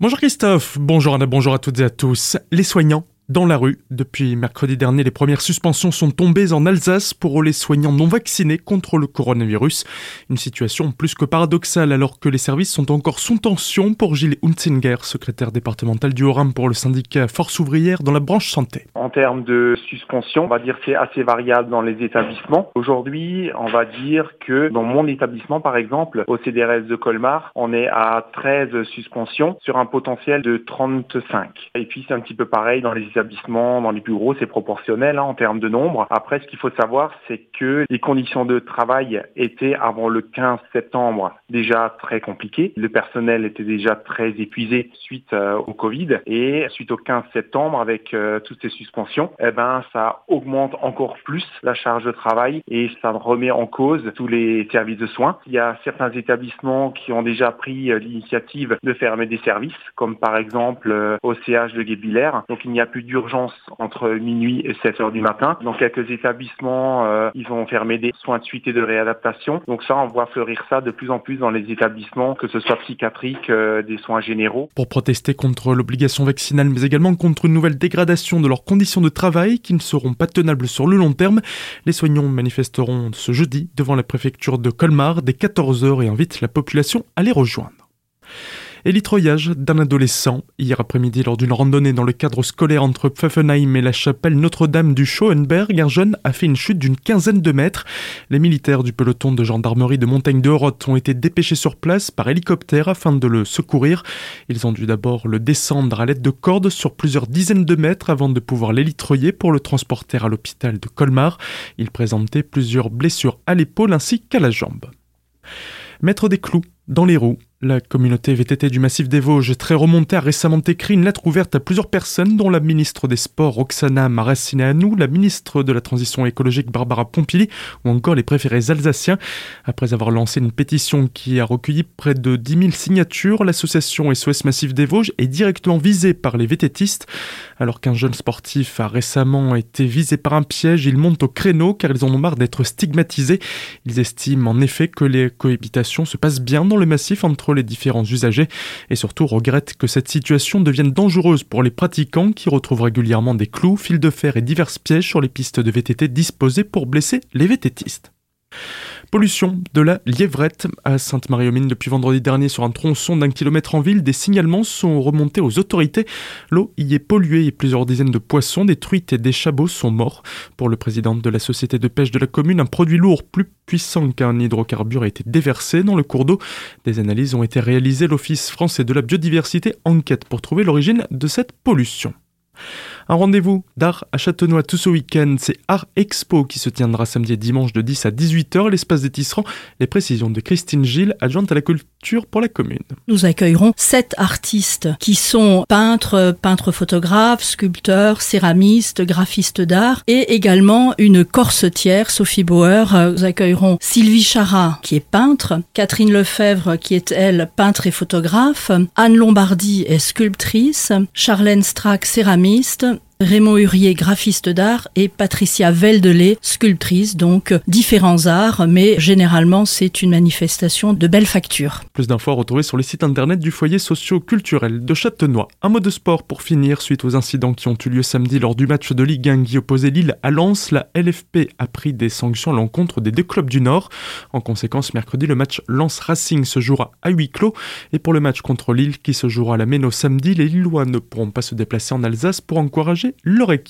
Bonjour Christophe, bonjour Anna, bonjour à toutes et à tous. Les soignants dans la rue. Depuis mercredi dernier, les premières suspensions sont tombées en Alsace pour les soignants non vaccinés contre le coronavirus. Une situation plus que paradoxale alors que les services sont encore sous tension pour Gilles Hunzinger, secrétaire départemental du Haut-Rhin pour le syndicat Force ouvrière dans la branche santé. En termes de suspension, on va dire que c'est assez variable dans les établissements. Aujourd'hui, on va dire que dans mon établissement, par exemple, au CDRS de Colmar, on est à 13 suspensions sur un potentiel de 35. Et puis c'est un petit peu pareil dans les établissements dans les bureaux, c'est proportionnel hein, en termes de nombre. Après, ce qu'il faut savoir, c'est que les conditions de travail étaient avant le 15 septembre déjà très compliquées. Le personnel était déjà très épuisé suite euh, au Covid et suite au 15 septembre, avec euh, toutes ces suspensions, eh ben ça augmente encore plus la charge de travail et ça remet en cause tous les services de soins. Il y a certains établissements qui ont déjà pris euh, l'initiative de fermer des services, comme par exemple au CH de Guébillère. Donc il n'y a plus d'urgence entre minuit et 7 heures du matin. Dans quelques établissements, euh, ils ont fermé des soins de suite et de réadaptation. Donc ça, on voit fleurir ça de plus en plus dans les établissements, que ce soit psychiatrique, euh, des soins généraux. Pour protester contre l'obligation vaccinale, mais également contre une nouvelle dégradation de leurs conditions de travail qui ne seront pas tenables sur le long terme, les soignants manifesteront ce jeudi devant la préfecture de Colmar dès 14h et invitent la population à les rejoindre et l'itroyage d'un adolescent. Hier après-midi, lors d'une randonnée dans le cadre scolaire entre Pfaffenheim et la chapelle Notre-Dame du Schauenberg, un jeune a fait une chute d'une quinzaine de mètres. Les militaires du peloton de gendarmerie de Montagne de Horotte ont été dépêchés sur place par hélicoptère afin de le secourir. Ils ont dû d'abord le descendre à l'aide de cordes sur plusieurs dizaines de mètres avant de pouvoir l'élitroyer pour le transporter à l'hôpital de Colmar. Il présentait plusieurs blessures à l'épaule ainsi qu'à la jambe. Mettre des clous dans les roues, la communauté VTT du massif des Vosges, très remontée, a récemment écrit une lettre ouverte à plusieurs personnes, dont la ministre des Sports Roxana Maracineanu, la ministre de la Transition écologique Barbara Pompili, ou encore les préférés alsaciens. Après avoir lancé une pétition qui a recueilli près de 10 000 signatures, l'association SOS Massif des Vosges est directement visée par les VTTistes. Alors qu'un jeune sportif a récemment été visé par un piège, ils montent au créneau car ils en ont marre d'être stigmatisés. Ils estiment en effet que les cohabitations se passent bien dans le massif entre les différents usagers et surtout regrette que cette situation devienne dangereuse pour les pratiquants qui retrouvent régulièrement des clous, fils de fer et divers pièges sur les pistes de VTT disposées pour blesser les VTTistes. Pollution de la lièvrette à Sainte-Marie-aux-Mines depuis vendredi dernier sur un tronçon d'un kilomètre en ville. Des signalements sont remontés aux autorités. L'eau y est polluée et plusieurs dizaines de poissons, des truites et des chabots sont morts. Pour le président de la société de pêche de la commune, un produit lourd plus puissant qu'un hydrocarbure a été déversé dans le cours d'eau. Des analyses ont été réalisées. L'Office français de la biodiversité enquête pour trouver l'origine de cette pollution. Un rendez-vous d'art à Châtenois tout ce week-end, c'est Art Expo qui se tiendra samedi et dimanche de 10 à 18h, l'espace des tisserands. Les précisions de Christine Gilles, adjointe à la culture pour la commune. Nous accueillerons sept artistes qui sont peintres, peintres photographes, sculpteurs, céramistes, graphistes d'art et également une corsetière, Sophie Bauer. Nous accueillerons Sylvie Chara qui est peintre, Catherine Lefebvre qui est elle peintre et photographe, Anne Lombardi est sculptrice, Charlène Strack céramiste, economista Raymond Hurier, graphiste d'art, et Patricia Veldelay, sculptrice, donc différents arts, mais généralement c'est une manifestation de belle facture. Plus d'infos à retrouver sur les sites internet du foyer socio-culturel de Châtenois. Un mot de sport pour finir, suite aux incidents qui ont eu lieu samedi lors du match de Ligue 1 qui opposait Lille à Lens, la LFP a pris des sanctions à l'encontre des deux clubs du Nord. En conséquence, mercredi, le match Lens Racing se jouera à huis clos, et pour le match contre Lille qui se jouera à la Méno samedi, les Lillois ne pourront pas se déplacer en Alsace pour encourager équipe.